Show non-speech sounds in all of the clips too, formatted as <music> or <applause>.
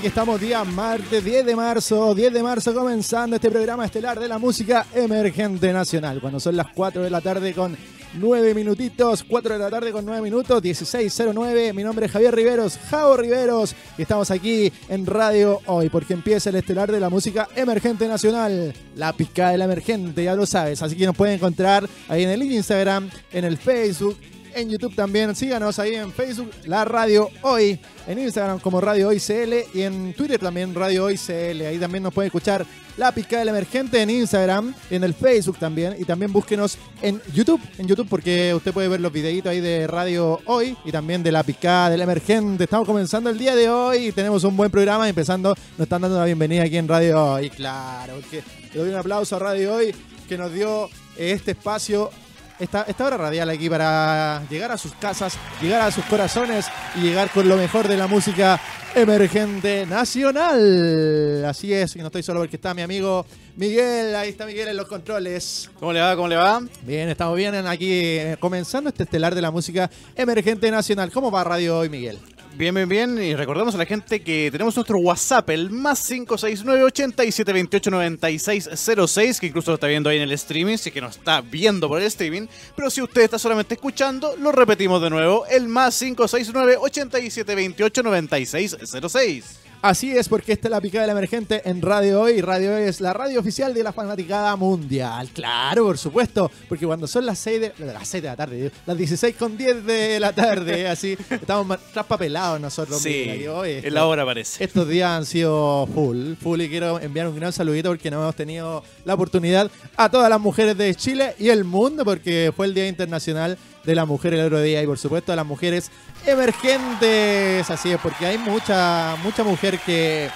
Aquí estamos día martes 10 de marzo, 10 de marzo comenzando este programa estelar de la música emergente nacional. Cuando son las 4 de la tarde con 9 minutitos, 4 de la tarde con 9 minutos, 16.09. Mi nombre es Javier Riveros, Javo Riveros, y estamos aquí en Radio Hoy porque empieza el estelar de la música emergente nacional, la pizca de la emergente, ya lo sabes. Así que nos pueden encontrar ahí en el Instagram, en el Facebook en YouTube también. Síganos ahí en Facebook, la Radio Hoy, en Instagram como Radio Hoy CL y en Twitter también Radio Hoy CL. Ahí también nos puede escuchar La Picada del Emergente en Instagram, en el Facebook también y también búsquenos en YouTube, en YouTube porque usted puede ver los videitos ahí de Radio Hoy y también de La Picada del Emergente. Estamos comenzando el día de hoy y tenemos un buen programa empezando, nos están dando la bienvenida aquí en Radio Hoy, claro, porque le doy un aplauso a Radio Hoy que nos dio este espacio esta, esta hora radial aquí para llegar a sus casas, llegar a sus corazones y llegar con lo mejor de la música emergente nacional. Así es, y no estoy solo porque está mi amigo Miguel, ahí está Miguel en los controles. ¿Cómo le va? ¿Cómo le va? Bien, estamos bien aquí eh, comenzando este estelar de la música emergente nacional. ¿Cómo va Radio hoy, Miguel? Bien, bien, bien. Y recordamos a la gente que tenemos nuestro WhatsApp, el más 569 8728 9606, que incluso lo está viendo ahí en el streaming, es que nos está viendo por el streaming. Pero si usted está solamente escuchando, lo repetimos de nuevo, el más 569 8728 9606. Así es, porque esta es la picada del emergente en Radio Hoy. Radio Hoy es la radio oficial de la fanaticada mundial. Claro, por supuesto, porque cuando son las 6 de, las 6 de la tarde, las 16 con 10 de la tarde, <laughs> así, estamos traspapelados nosotros. Sí, en la hora parece. Estos días han sido full, full, y quiero enviar un gran saludito porque no hemos tenido la oportunidad a todas las mujeres de Chile y el mundo, porque fue el Día Internacional de la Mujer el otro día y por supuesto a las mujeres emergentes. Así es, porque hay mucha, mucha mujer que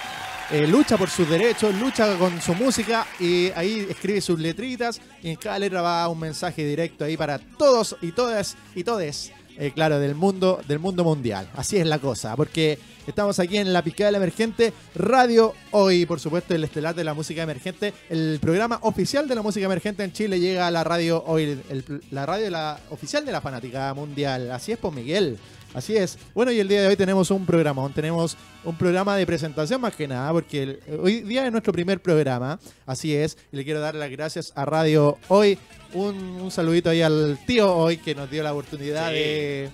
eh, lucha por sus derechos, lucha con su música y ahí escribe sus letritas y en cada letra va un mensaje directo ahí para todos y todas y todes. Eh, claro, del mundo, del mundo mundial. Así es la cosa, porque estamos aquí en la picada del emergente Radio Hoy, por supuesto, el estelar de la música emergente, el programa oficial de la música emergente en Chile llega a la radio hoy, la radio la, oficial de la fanática mundial. Así es, pues Miguel. Así es. Bueno, y el día de hoy tenemos un programón, tenemos un programa de presentación más que nada, porque hoy día es nuestro primer programa, así es, y le quiero dar las gracias a Radio Hoy, un, saludito ahí al tío Hoy que nos dio la oportunidad de,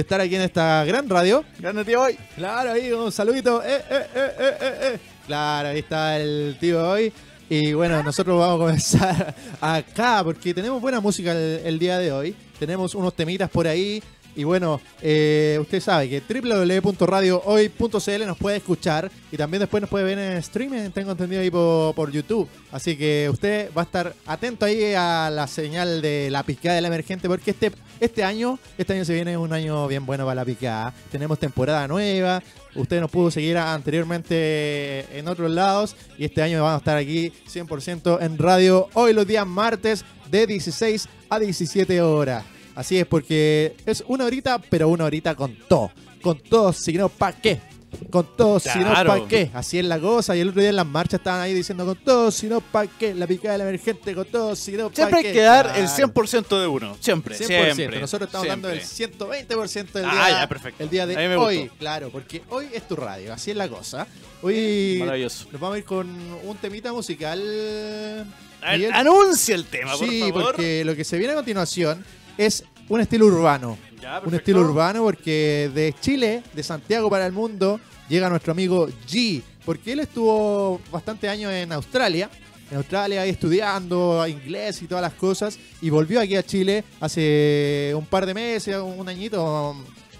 estar aquí en esta gran radio. Grande tío Hoy. Claro, ahí un saludito. Eh, eh, eh, claro, ahí está el tío Hoy. Y bueno, nosotros vamos a comenzar <laughs> acá porque tenemos buena música el día de hoy. Tenemos unos temitas por ahí y bueno, eh, usted sabe que www.radiohoy.cl nos puede escuchar y también después nos puede ver en streaming, tengo entendido ahí por, YouTube. Así que usted va a estar atento ahí a la señal de la picada del emergente porque este, este año, este año se viene un año bien bueno para la picada. Tenemos temporada nueva, usted nos pudo seguir anteriormente en otros lados y este año vamos a estar aquí 100% en radio hoy los días martes de 16 a 17 horas. Así es, porque es una horita, pero una horita con todo. Con todo, si no, ¿pa' qué? Con todo, si no, ¿pa' qué? Así es la cosa. Y el otro día en las marchas estaban ahí diciendo con todo, si no, ¿pa' qué? La picada de la emergente, con todo, si no, ¿pa' Siempre hay que dar el 100% de uno. Siempre, 100%. Siempre. Nosotros estamos dando el 120% del ah, día, ya, perfecto. el día de hoy. Claro, porque hoy es tu radio. Así es la cosa. Hoy Maravilloso. nos vamos a ir con un temita musical. anuncia el tema, por sí, porque lo que se viene a continuación es un estilo urbano. un estilo urbano porque de Chile, de Santiago para el mundo, llega nuestro amigo G. Porque él estuvo bastante años en Australia. En Australia ahí estudiando inglés y todas las cosas. Y volvió aquí a Chile hace un par de meses, un añito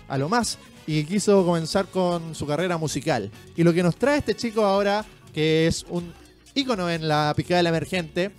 a lo más. Y quiso comenzar con su carrera musical. Y lo que nos trae este chico ahora, que es un ícono en la picada la emergente,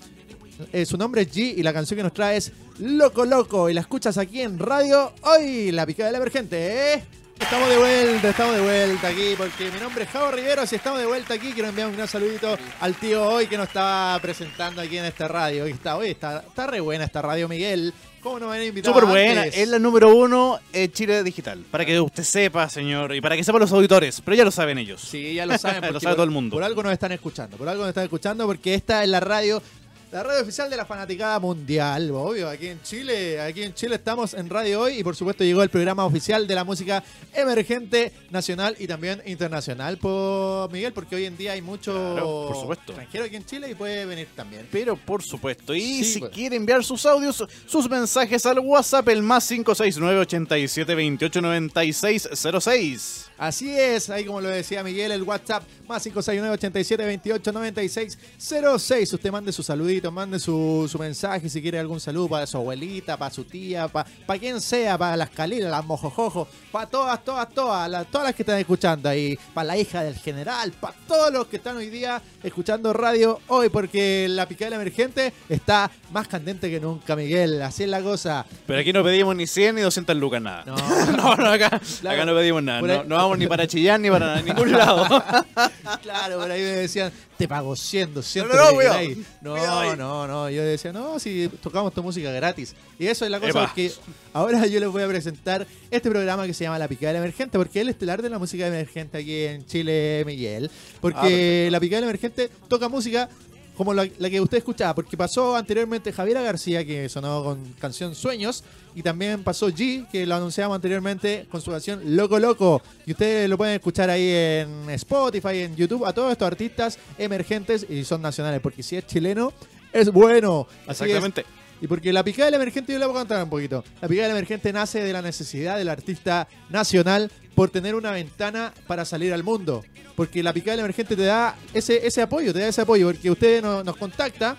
eh, su nombre es G y la canción que nos trae es Loco Loco. Y la escuchas aquí en Radio Hoy, la picada del emergente. ¿eh? Estamos de vuelta, estamos de vuelta aquí porque mi nombre es Javo Rivero. Si estamos de vuelta aquí, quiero enviar un gran saludito al tío Hoy que nos está presentando aquí en esta radio. Hoy está, hoy está, está re buena esta radio, Miguel. ¿Cómo nos van a invitar? Súper buena, es la número uno en Chile Digital. Para que usted sepa, señor, y para que sepan los auditores, pero ya lo saben ellos. Sí, ya lo saben, <laughs> lo sabe todo el mundo. Por algo nos están escuchando, por algo nos están escuchando, porque esta es la radio La radio oficial de la fanaticada mundial, obvio. Aquí en Chile, aquí en Chile estamos en Radio Hoy y por supuesto llegó el programa oficial de la música emergente nacional y también internacional, por Miguel, porque hoy en día hay mucho Claro, por supuesto. extranjero aquí en Chile y puede venir también. Pero por supuesto. Y Sí, si pues. quiere enviar sus audios, sus mensajes al WhatsApp, el más 569 87 28 96 06. Así es, ahí como lo decía Miguel, el WhatsApp más 569 87 28 96 06. Usted mande su saludito, mande su, mensaje si quiere algún saludo para su abuelita, para su tía, para, para quien sea, para las calilas, las mojojojo, para todas, todas, todas, todas las que están escuchando ahí, para la hija del general, para todos los que están hoy día escuchando radio hoy, porque la picada emergente está más candente que nunca, Miguel. Así es la cosa. Pero aquí no pedimos ni 100 ni 200 lucas, nada. No. <laughs> no, no, acá, Claro. acá no pedimos nada. No, no vamos ni para Chillán ni para <laughs> ningún lado. <laughs> Claro, por ahí me decían, te pago 100, 200. No, no, no. No. Yo decía, no, si tocamos tu música gratis. Y eso es la cosa, porque ahora yo les voy a presentar este programa que se llama La Picada del Emergente, porque es el estelar de la música emergente aquí en Chile, Miguel. Ah, Porque perfecto. La Picada del Emergente toca música como la, la que usted escuchaba, porque pasó anteriormente Javiera García, que sonó con canción Sueños, y también pasó G, que lo anunciamos anteriormente con su canción Loco Loco. Y ustedes lo pueden escuchar ahí en Spotify, en YouTube, a todos estos artistas emergentes y son nacionales, porque si es chileno, es bueno. Es. Y porque la picada del emergente, yo le voy a contar un poquito. La picada del emergente nace de la necesidad del artista nacional por tener una ventana para salir al mundo. Porque la picada del emergente te da ese, ese apoyo, te da ese apoyo, porque usted no- nos contacta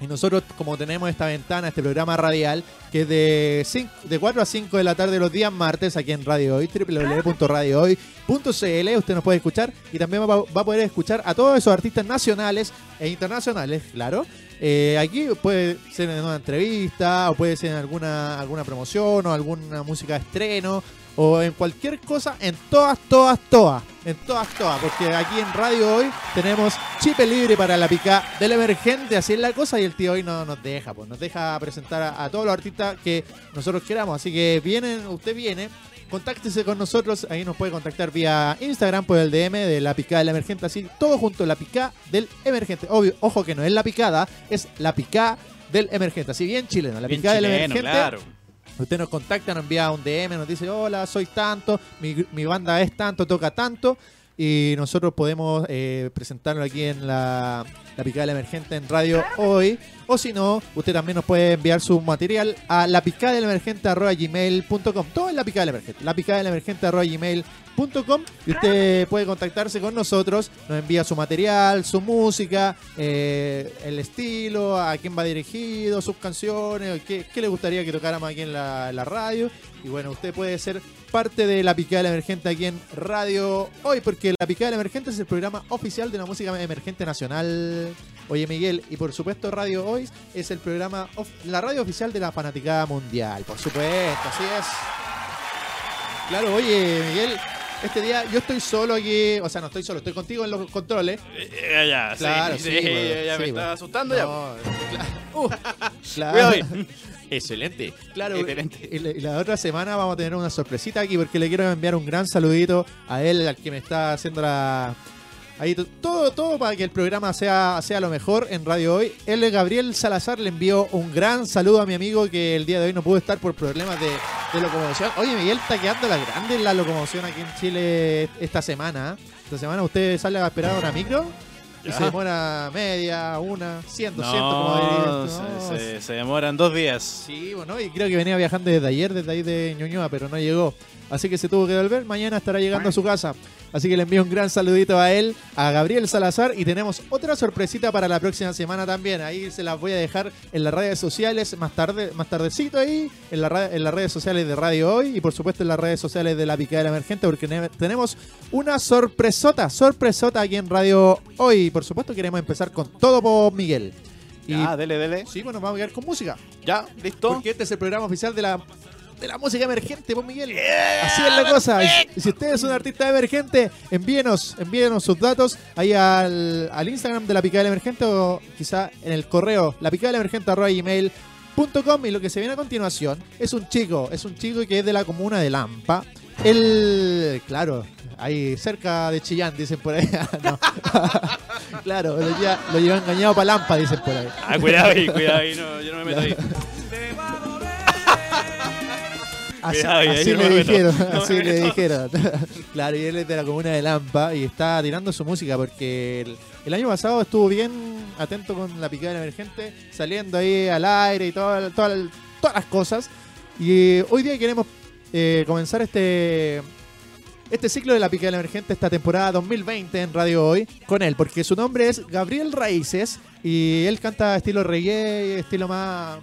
y nosotros, como tenemos esta ventana, este programa radial, que es de, cinco- de 4 a 5 de la tarde los días martes aquí en Radio Hoy, www.radiohoy.cl, usted nos puede escuchar y también va, va a poder escuchar a todos esos artistas nacionales e internacionales, claro. Eh, aquí puede ser en una entrevista, o puede ser en alguna, alguna promoción, o alguna música de estreno, o en cualquier cosa, en todas, todas, todas, en todas, todas, porque aquí en Radio Hoy tenemos chip libre para la pica del emergente, así es la cosa, y el tío hoy no nos deja, pues nos deja presentar a, a todos los artistas que nosotros queramos, así que vienen, usted viene, contáctese con nosotros, ahí nos puede contactar vía Instagram por el DM de la picada del emergente, así todo junto, la picada del emergente, obvio, ojo que no es la picada, es la picada del emergente, así bien chileno, la Bien picada del emergente. claro. Usted nos contacta, nos envía un DM, nos dice, hola, soy tanto, mi, mi banda es tanto, toca tanto, y nosotros podemos eh, presentarlo aquí en la, la Picada Emergente en Radio Hoy. O si no, usted también nos puede enviar su material a la picada del emergente gmail.com. Todo es la picada del emergente. La picada del emergente gmail.com. Y usted puede contactarse con nosotros, nos envía su material, su música, eh, el estilo, a quién va dirigido, sus canciones, qué, qué le gustaría que tocáramos aquí en la, la radio. Y bueno, usted puede ser parte de la Picada del Emergente aquí en Radio Hoy, porque la Picada del Emergente es el programa oficial de la música emergente nacional. Oye, Miguel, y por supuesto Radio Hoy es el programa, la radio oficial de la fanaticada mundial, por supuesto, así es. Claro, oye, Miguel, este día yo estoy solo aquí, o sea, no estoy solo, estoy contigo en los controles. Eh, ya, sí, Claro, sí, sí, ya, ya me bueno. está asustando ya. Claro. Uh. <laughs> Excelente. Claro, Excelente. y la, y la otra semana vamos a tener una sorpresita aquí porque le quiero enviar un gran saludito a él, al que me está haciendo la. Ahí to- todo, todo para que el programa sea, sea lo mejor en Radio Hoy. Él, Gabriel Salazar, le envió un gran saludo a mi amigo que el día de hoy no pudo estar por problemas de, de locomoción. Oye, Miguel, está quedando la grande en la locomoción aquí en Chile esta semana. ¿eh? Esta semana usted sale a esperar una micro y se demora media, una, ciento, ciento, como No, diría. se, No, se- se demoran dos días. Sí, bueno, y creo que venía viajando desde ayer, desde ahí de Ñuñoa, pero no llegó. Así que se tuvo que volver. Mañana estará llegando a su casa. Así que le envío un gran saludito a él, a Gabriel Salazar. Y tenemos otra sorpresita para la próxima semana también. Ahí se las voy a dejar en las redes sociales más tarde, más tardecito ahí, en, la, en las redes sociales de Radio Hoy y por supuesto en las redes sociales de La Picadera Emergente, porque ne- tenemos una sorpresota, sorpresota aquí en Radio Hoy. Por supuesto queremos empezar con todo por Miguel. Y Ya, dele, dele. sí, bueno, vamos a quedar con música. Ya, listo. Porque este es el programa oficial de la, de la música emergente, pues Miguel. Así es la cosa. Y si- y si usted es un artista emergente, envíenos, envíenos sus datos ahí al, al Instagram de la picada del emergente o quizá en el correo la picada del emergente arroba gmail.com. y lo que se viene a continuación es un chico, es un chico que es de la comuna de Lampa. El. Claro, ahí cerca de Chillán, dicen por ahí. <laughs> No. <laughs> claro, lo lleva, lo lleva engañado para Lampa, dicen por ahí. Ah, cuidado ahí, cuidado ahí, no, yo no me meto ahí. <laughs> Así, así le dijeron, así le dijeron. <laughs> claro, y él es de la comuna de Lampa y está tirando su música porque el, el año pasado estuvo bien atento con la picada emergente, saliendo ahí al aire y toda- toda- todas las cosas. Y hoy día queremos eh, comenzar este este ciclo de la picada emergente, esta temporada 2020 en Radio Hoy, con él, porque su nombre es Gabriel Raíces y él canta estilo reggae, estilo más,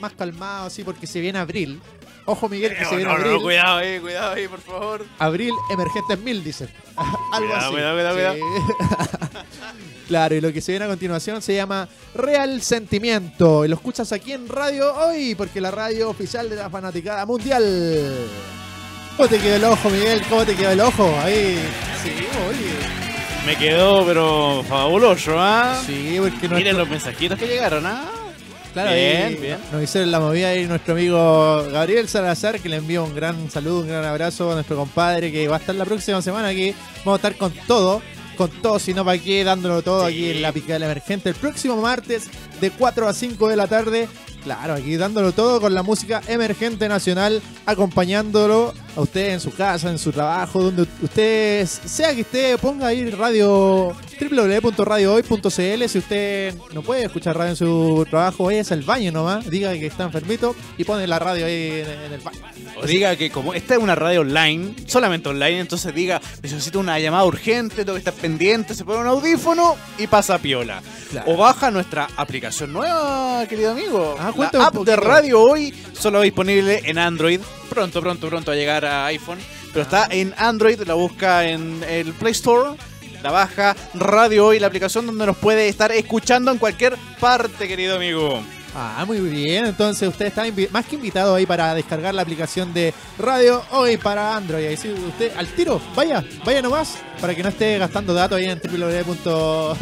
más calmado, así, porque se viene abril. Ojo, Miguel, que se No, viene no, abril. no, cuidado ahí, cuidado ahí, por favor. Abril Emergentes 1000, dicen. <laughs> Algo Cuidado, así. cuidado, cuidado, Sí. <laughs> claro, y lo que se viene a continuación se llama Real Sentimiento. Y lo escuchas aquí en Radio Hoy, porque la radio oficial de la fanaticada mundial. ¿Cómo te quedó el ojo, Miguel? ¿Cómo te quedó el ojo? Ahí. Sí, oye. Me quedó, pero fabuloso, ¿ah? Sí, porque no Miren los mensajitos que llegaron, ¿ah? Claro, Bien, bien. Nos hicieron la movida ahí nuestro amigo Gabriel Salazar, que le envío un gran saludo, un gran abrazo a nuestro compadre, que va a estar la próxima semana aquí. Vamos a estar con todo, con todo, si no para qué, dándolo todo Sí. aquí en la picada del emergente. El próximo martes, de 4 a 5 de la tarde. Claro, aquí dándolo todo con la música emergente nacional, acompañándolo a usted en su casa, en su trabajo, donde usted, sea que esté, ponga ahí radio www.radiohoy.cl. Si usted no puede escuchar radio en su trabajo, vaya al baño nomás, diga que está enfermito y pone la radio ahí en, el baño. O diga que como esta es una radio online, solamente online, entonces diga, necesito una llamada urgente, tengo que estar pendiente, se pone un audífono y pasa piola. Claro. O baja nuestra aplicación nueva, querido amigo. Ah, la app de radio hoy, solo disponible en Android. Pronto, pronto, pronto a llegar a iPhone. Pero está en Android, la busca en el Play Store. La baja Radio Hoy, la aplicación donde nos puede estar escuchando en cualquier parte, querido amigo. Ah, muy bien. Entonces usted está más que invitado ahí para descargar la aplicación de Radio Hoy para Android. Ahí sí, usted al tiro, vaya, vaya nomás, para que no esté gastando datos ahí en www.radio.cl.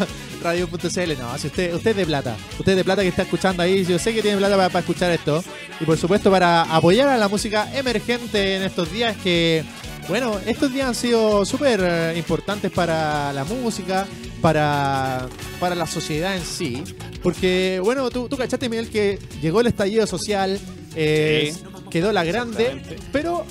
No, si usted, usted es de plata, usted es de plata que está escuchando ahí, yo sé que tiene plata para, para escuchar esto. Y por supuesto para apoyar a la música emergente en estos días que... Bueno, estos días han sido súper eh, importantes para la música, para, para la sociedad en sí. Porque, bueno, tú, tú cachaste, Miguel, que llegó el estallido social, eh, Sí. quedó la grande, pero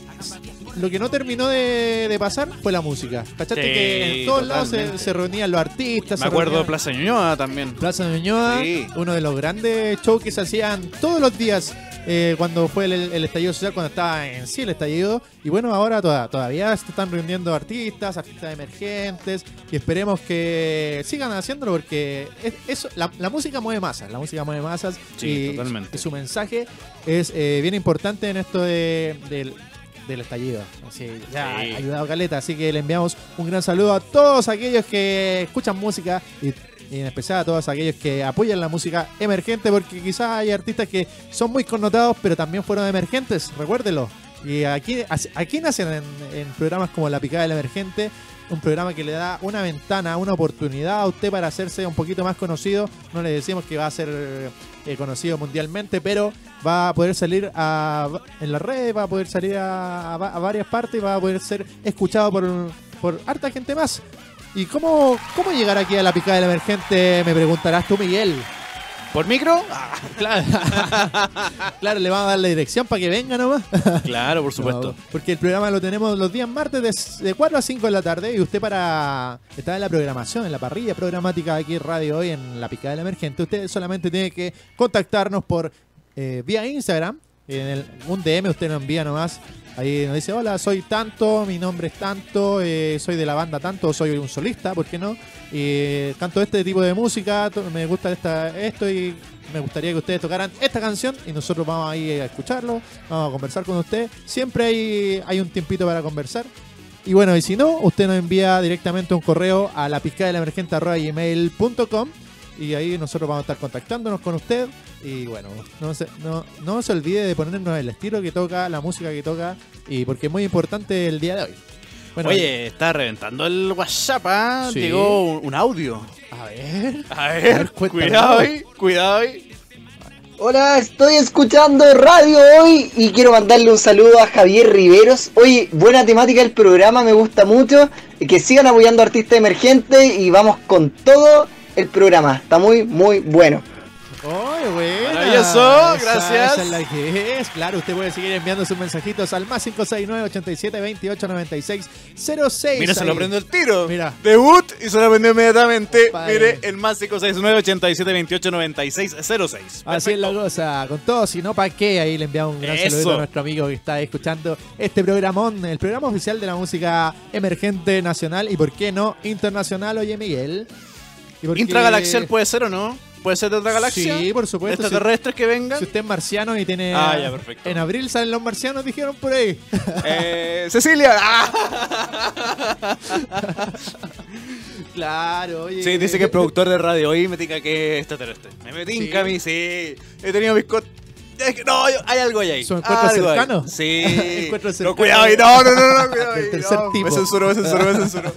lo que no terminó de, de pasar fue la música. ¿Cachaste Sí, que en todos lados se, reunían los artistas? Me acuerdo de Plaza Ñuñoa también. Plaza Ñuñoa, Sí. uno de los grandes shows que se hacían todos los días eh, cuando fue el, el estallido social, cuando estaba en sí el estallido. Y bueno, ahora toda- todavía se están reuniendo artistas, artistas emergentes, y esperemos que sigan haciéndolo porque es- eso, la, la música mueve masas, la música mueve masas Sí, y, su mensaje es eh, bien importante en esto de- del del estallido. Así, ya Sí. ha ayudado Caleta, así que le enviamos un gran saludo a todos aquellos que escuchan música y, y en especial a todos aquellos que apoyan la música emergente, porque quizás hay artistas que son muy connotados, pero también fueron emergentes, recuérdelo. Y aquí, aquí nacen en, programas como La Picada del Emergente, un programa que le da una ventana, una oportunidad a usted para hacerse un poquito más conocido. No le decimos que va a ser eh, conocido mundialmente, pero va a poder salir a, en las redes, va a poder salir a, a varias partes, va a poder ser escuchado por, por harta gente más. ¿Y cómo, cómo llegar aquí a la picada del emergente? Me preguntarás tú, Miguel. ¿Por micro? Claro, <laughs> claro le vamos a dar la dirección para que venga nomás. Claro, por supuesto. No, porque el programa lo tenemos los días martes de, de 4 a 5 de la tarde y usted para estar en la programación, en la parrilla programática de aquí en Radio Hoy en la picada del emergente, usted solamente tiene que contactarnos por eh, vía Instagram, en el, un DM usted nos envía nomás, ahí nos dice, hola, soy tanto, mi nombre es tanto, eh, soy de la banda tanto, soy un solista, ¿por qué no? Y canto este tipo de música, me gusta esta, esto y me gustaría que ustedes tocaran esta canción y nosotros vamos ahí a escucharlo, vamos a conversar con usted. Siempre hay, hay un tiempito para conversar. Y bueno, y si no, usted nos envía directamente un correo a la de la y ahí nosotros vamos a estar contactándonos con usted. Y bueno, no se, no, no se olvide de ponernos el estilo que toca, la música que toca, y porque es muy importante el día de hoy. Bueno, Oye, está reventando el WhatsApp, ¿ah? Sí. Llegó un, un audio. a ver. A A ver, cuidado ahí, cuidado ahí. Hola, estoy escuchando radio hoy y quiero mandarle un saludo a Javier Riveros. Oye, buena temática del programa, me gusta mucho. Que sigan apoyando a artistas emergentes y vamos con todo el programa. Está muy, muy bueno. Maravilloso, Esa- gracias. esa es la que es. Claro, usted puede seguir enviando sus mensajitos al más 569 87 28 96 06. Mira, se lo prendo el tiro. Mira. Debut y se lo prendió inmediatamente. Padre. Mire, el más 569 87 28 96 06. Así es la cosa, con todo, si no, ¿para qué? Ahí le enviamos un gran Eso. saludito a nuestro amigo que está escuchando este programón, el programa oficial de la música emergente nacional y, ¿por qué no, internacional? Oye, Miguel. ¿Y por qué- Intragalaxial puede ser o no? ¿Puede ser de otra galaxia? Sí, por supuesto. Si- ¿Extraterrestres que vengan? Si usted es marciano y tiene. Ah, ya, perfecto. En abril salen los marcianos, dijeron por ahí. <laughs> Eh, <laughs> Cecilia. ¡Ah! <laughs> claro, oye. Sí, dice que es productor de radio y me tinca que es extraterrestre. Me metí Sí. en mí, sí. He tenido mis... No, hay algo ahí. ¿Su encuentro Algo ahí. cercano? Sí. Encuentro No, cuidado ahí. No, no, no, no, cuidado ahí. tercer no. tipo. Me censuro, me censuro, me censuro.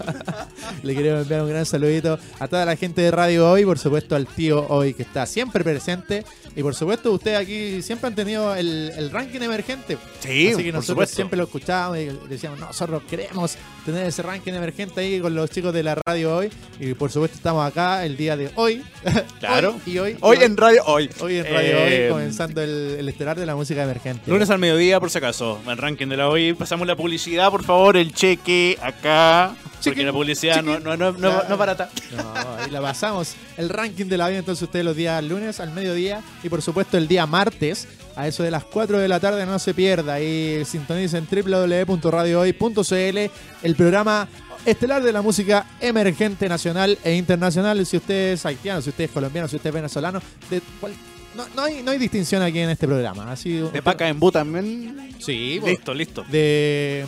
Le queremos enviar un gran saludito a toda la gente de Radio Hoy, por supuesto al tío Hoy que está siempre presente. Y por supuesto, ustedes aquí siempre han tenido el, el ranking emergente. Sí, Así que por nosotros supuesto. siempre lo escuchábamos y decíamos, nosotros queremos tener ese ranking emergente ahí con los chicos de la radio hoy. Y por supuesto estamos acá el día de hoy. <laughs> Claro. Hoy y hoy. Hoy y en radio, hoy. Hoy en Radio Eh, Hoy, comenzando el, el estelar de la música emergente. Lunes al mediodía, por si acaso. El ranking de la hoy. Pasamos la publicidad, por favor. El cheque acá. Porque la publicidad no, no, no, no, no es barata. No, ahí la pasamos. El ranking de la vida, entonces ustedes los días lunes al mediodía y por supuesto el día martes a eso de las 4 de la tarde no se pierda. Ahí sintonicen www.radiohoy.cl el programa estelar de la música emergente nacional e internacional. Si usted es haitiano, si usted es colombiano, si usted es venezolano, de cual- no, no hay, no hay distinción aquí en este programa. Así, De Paca en Bu también. Sí. Listo, listo. de,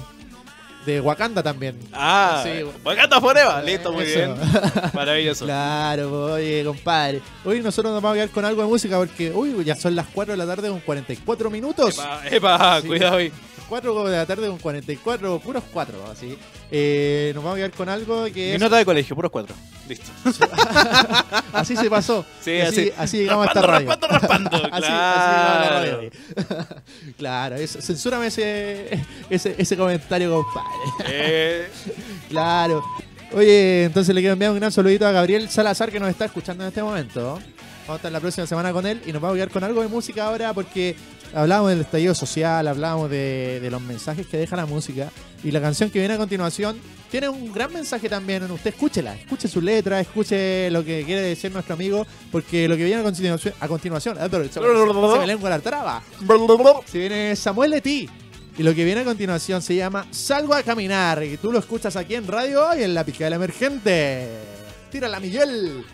de Wakanda también. Ah, Sí. Wakanda Forever. Listo, muy Eso. bien. <laughs> Maravilloso. Claro, oye, compadre. Hoy nosotros nos vamos a quedar con algo de música porque, uy, ya son las 4 de la tarde con 44 minutos. Epa, epa, Sí. cuidado ahí. 4 de la tarde con 44, puros 4, así. Eh, nos vamos a quedar con algo que Mi es... nota de colegio, puros cuatro. Listo. <laughs> Así se pasó. Sí, así, así. así llegamos a esta radio. raspando, raspando. <laughs> Así, claro. así llegamos a la radio <laughs> claro, eso, censúrame ese, ese, ese comentario, compadre. Eh, Claro. Oye, entonces le quiero enviar un gran saludito a Gabriel Salazar que nos está escuchando en este momento. Vamos a estar la próxima semana con él y nos vamos a quedar con algo de música ahora porque hablábamos del estallido social, hablábamos de, de los mensajes que deja la música y la canción que viene a continuación tiene un gran mensaje también. Usted escúchela, escuche su letra, escuche lo que quiere decir nuestro amigo porque lo que viene a continuación, a continuación, ah, se me lengua la traba. Se viene Samuel Leti. Y lo que viene a continuación se llama Salgo a caminar. Y tú lo escuchas aquí en radio y en la picada emergente. Tírala, Miguel.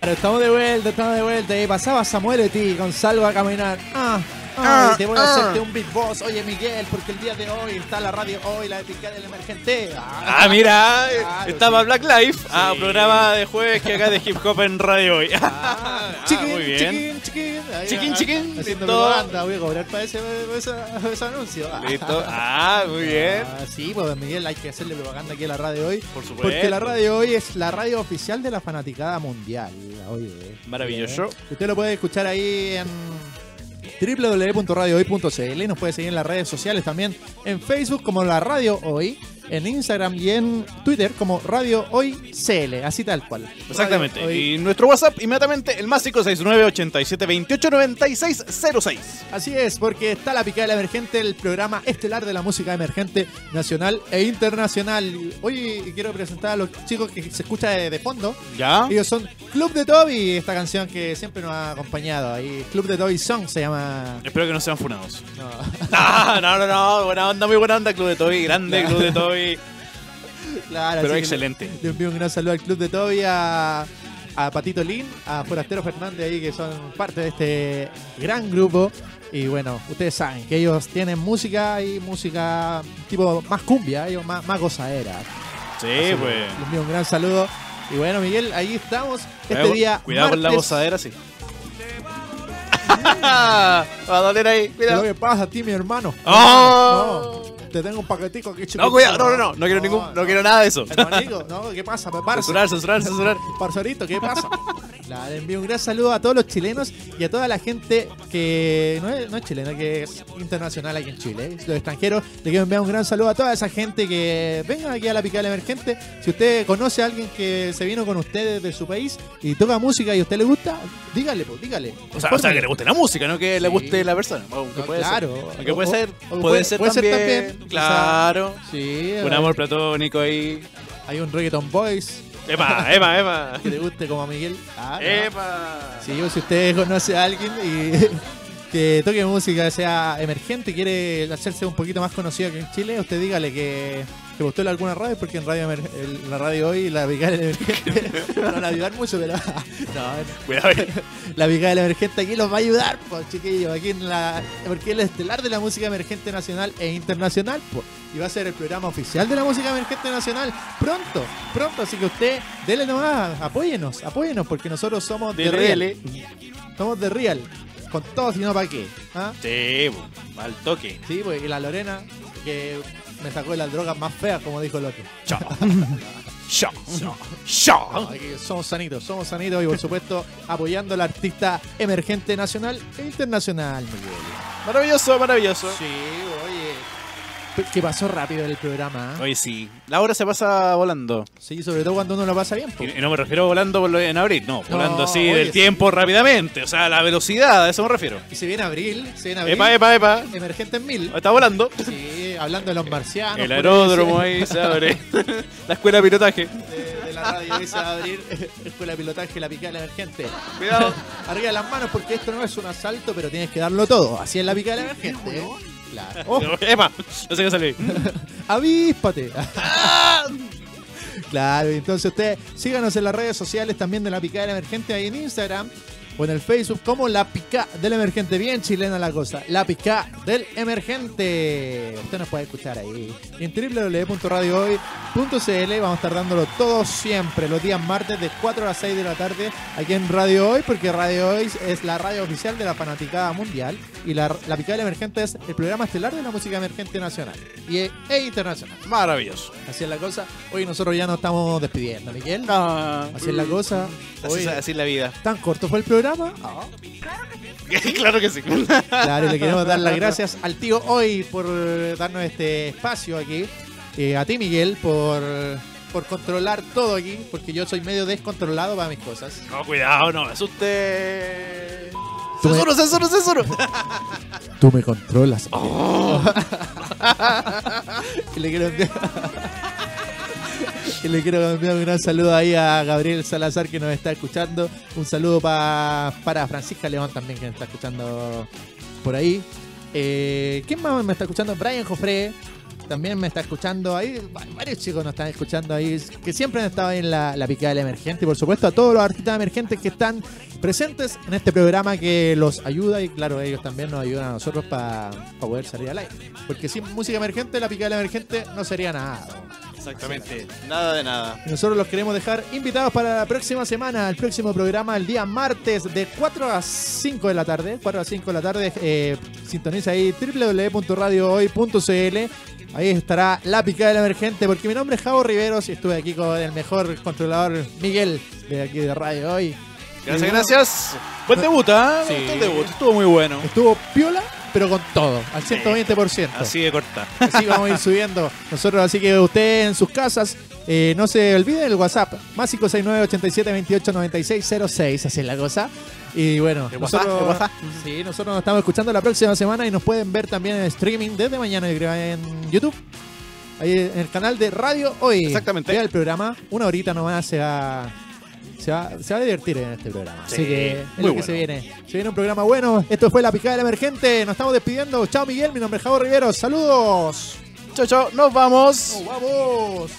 Pero estamos de vuelta, estamos de vuelta. Y pasaba Samuel Eti con Salgo a caminar. Ah, ah, Ah, te voy a ah. hacerte un beat boss. Oye, Miguel, porque el día de hoy está la radio hoy, la picada del emergente. Ah, mira, eh, Claro, estaba sí. Black Life. Ah, Sí. programa de jueves que acá de hip hop en radio hoy. Ah, <laughs> Ah, chiquín, muy bien. chiquín, chiquín. Ahí, Chiquín, ah, chiquín, Haciendo listo. propaganda, voy a cobrar para ese, ese- ese anuncio. <laughs> Listo. Ah, muy bien. Ah, sí, pues Miguel, hay que hacerle propaganda aquí a la radio hoy. Por supuesto. Porque la radio hoy es la radio oficial de la fanaticada mundial. Oye, Maravilloso. bien. Usted lo puede escuchar ahí en www.radiohoy.cl nos puede seguir en las redes sociales también en Facebook como la Radio Hoy, en Instagram y en Twitter como Radio Hoy CL, así tal cual. Exactamente. Hoy. Y nuestro WhatsApp, inmediatamente, el más 569 87 28 96 06. Así es, porque está la picada del emergente, el programa estelar de la música emergente nacional e internacional. Hoy quiero presentar a los chicos que se escucha de, de fondo. ¿Ya? Ellos son Club de Toby, esta canción que siempre nos ha acompañado. Ahí Club de Toby Song se llama. Espero que no sean funados. No. <laughs> No, no, no, no. Buena onda, muy buena onda, Club de Toby. Grande Club de Toby. Claro, Pero excelente. Le, envío un gran saludo al Club de Toby, a, a Patito Lin, a Forastero Fernández ahí que son parte de este gran grupo. Y bueno, ustedes saben que ellos tienen música y música tipo más cumbia, ellos más, más gozadera. Sí, Así pues. Les envío un gran saludo. Y bueno, Miguel, ahí estamos. Este Cuidado- día. Cuidado con la gozadera, sí. Va <laughs> <laughs> a doler ahí, ¿Qué pasa a ti, mi hermano? ¡Oh! No, te tengo un paquetico aquí, chico. No, cuidado, no, no, no, no quiero ningún, no quiero nada de eso. Hermanito, no, ¿qué pasa? Me <laughs> parece. Censurar, censurar, censurar. Parcerito, ¿qué pasa? <laughs> La- le envío un gran saludo a todos los chilenos y a toda la gente que no es, no es chilena, que es internacional aquí en Chile. Los extranjeros, le quiero enviar un gran saludo a toda esa gente que venga aquí a la Picada Emergente. Si usted conoce a alguien que se vino con ustedes de su país y toca música y a usted le gusta, dígale, pues, dígale. O sea, o sea, que le guste la música, no que le Sí. guste la persona. Aunque No, puede claro. ser. Aunque puede ser. puede, puede- ser, puede ser también. también. Claro. Sí, Un hay- amor platónico ahí. hay un reggaeton boys Epa, epa, epa. que le guste como a Miguel. Ah, no. Epa. Sí, o si usted conoce a alguien y <laughs> que toque música, sea emergente, y quiere hacerse un poquito más conocido aquí en Chile, usted dígale que, que postule alguna radio, porque en radio el- la radio hoy, la Picada del Emergente, no van a ayudar mucho, pero <laughs> no, Cuidado ahí. la del Emergente aquí los va a ayudar, pues chiquillos, aquí en la, porque es el estelar de la música emergente nacional e internacional, pues, y va a ser el programa oficial de la música emergente nacional pronto, pronto, así que usted, dele nomás, apóyenos, apóyenos, porque nosotros somos de Real. DRL. Somos de Real. Con todo, si no, ¿para qué? ¿Ah? Sí, al toque. Sí, pues, y la Lorena, que me sacó de las drogas más feas, como dijo el otro. Chao. <laughs> Chao. Chao. No, aquí somos sanitos, somos sanitos y por supuesto apoyando al artista emergente nacional e internacional, Miguel. Maravilloso, maravilloso. Sí, oye. Que pasó rápido el programa. ¿ah? Oye, sí. La hora se pasa volando. Sí, sobre todo cuando uno lo pasa bien. Y, y no me refiero a volando por lo- en abril, no. Volando así oye, del sí. tiempo rápidamente. O sea, la velocidad, a eso me refiero. Y se viene abril, se viene abril. Epa, epa, epa. Emergente en mil. Está volando. Sí, hablando de los marcianos. El aeródromo ahí, ahí se abre. <laughs> La escuela de pilotaje. de, de la radio hoy se va a abrir <laughs> Escuela de Pilotaje La Picada Emergente. Cuidado. <laughs> Arriba de las manos porque esto no es un asalto, pero tienes que darlo todo. Así es La Picada Emergente. ¿eh? Claro. Oh, Epa, no sé qué sale. avíspate. claro, y entonces usted síganos en las redes sociales también de La Picada Emergente ahí en Instagram o en el Facebook como La Pica del Emergente. Bien chilena la cosa. La Pica del Emergente. Usted nos puede escuchar ahí. En www.radiohoy.cl vamos a estar dándolo todo siempre, los días martes de 4 a las 6 de la tarde aquí en Radio Hoy, porque Radio Hoy es la radio oficial de la fanaticada mundial y la, la Picada del Emergente es el programa estelar de la música emergente nacional y, e, e internacional. Maravilloso. Así es la cosa. Hoy nosotros ya nos estamos despidiendo, Miguel. Ah, Así es la cosa. Hoy, así es la vida. ¿Tan corto fue el programa? <laughs> claro que sí. Claro, le queremos dar las gracias al tío hoy por darnos este espacio aquí. Eh, a ti, Miguel, por, por controlar todo aquí, porque yo soy medio descontrolado para mis cosas. No, cuidado, no, me- Censuro, censuro, censuro. Tú me controlas. <laughs> y le quiero <laughs> le quiero enviar un gran saludo ahí a Gabriel Salazar que nos está escuchando. Un saludo pa- para Francisca León también que nos está escuchando por ahí. Eh, ¿Quién más me está escuchando? Brian Jofre. También me está escuchando ahí. Va- Varios chicos nos están escuchando ahí. Que siempre han estado ahí en la, la picada del emergente. Y por supuesto a todos los artistas emergentes que están presentes en este programa que los ayuda. Y claro, ellos también nos ayudan a nosotros para poder salir al aire. Porque sin música emergente, la picada del emergente no sería nada. Exactamente, nada de nada. Y nosotros los queremos dejar invitados para la próxima semana, el próximo programa, el día martes de 4 a 5 de la tarde. 4 a 5 de la tarde, eh, sintoniza ahí www.radiohoy.cl. Ahí estará la picada del emergente, porque mi nombre es Javo Riveros y estuve aquí con el mejor controlador Miguel de aquí de Radio Hoy. Gracias, bueno, gracias. Buen debut, ¿ah? Sí. Buen debut, estuvo muy bueno. Estuvo piola, pero con todo, al 120%. Así de corta. Así vamos a ir subiendo nosotros. Así que usted en sus casas, eh, no se olvide el WhatsApp, más 569 87 28 96 06. Así es la cosa. Y bueno, nosotros, ¿El WhatsApp? sí, nosotros nos estamos escuchando la próxima semana y nos pueden ver también en streaming desde mañana yo creo, en YouTube. Ahí en el canal de Radio Hoy. Exactamente. Vea el programa, una horita nomás se va, se va, se va a divertir en este programa. Sí, Así que es muy lo que bueno. se viene. Se viene un programa bueno. Esto fue La Picada del Emergente. Nos estamos despidiendo. Chao Miguel, mi nombre es Javo Riveros. Saludos. Chao, chao, nos vamos. ¡Vamos!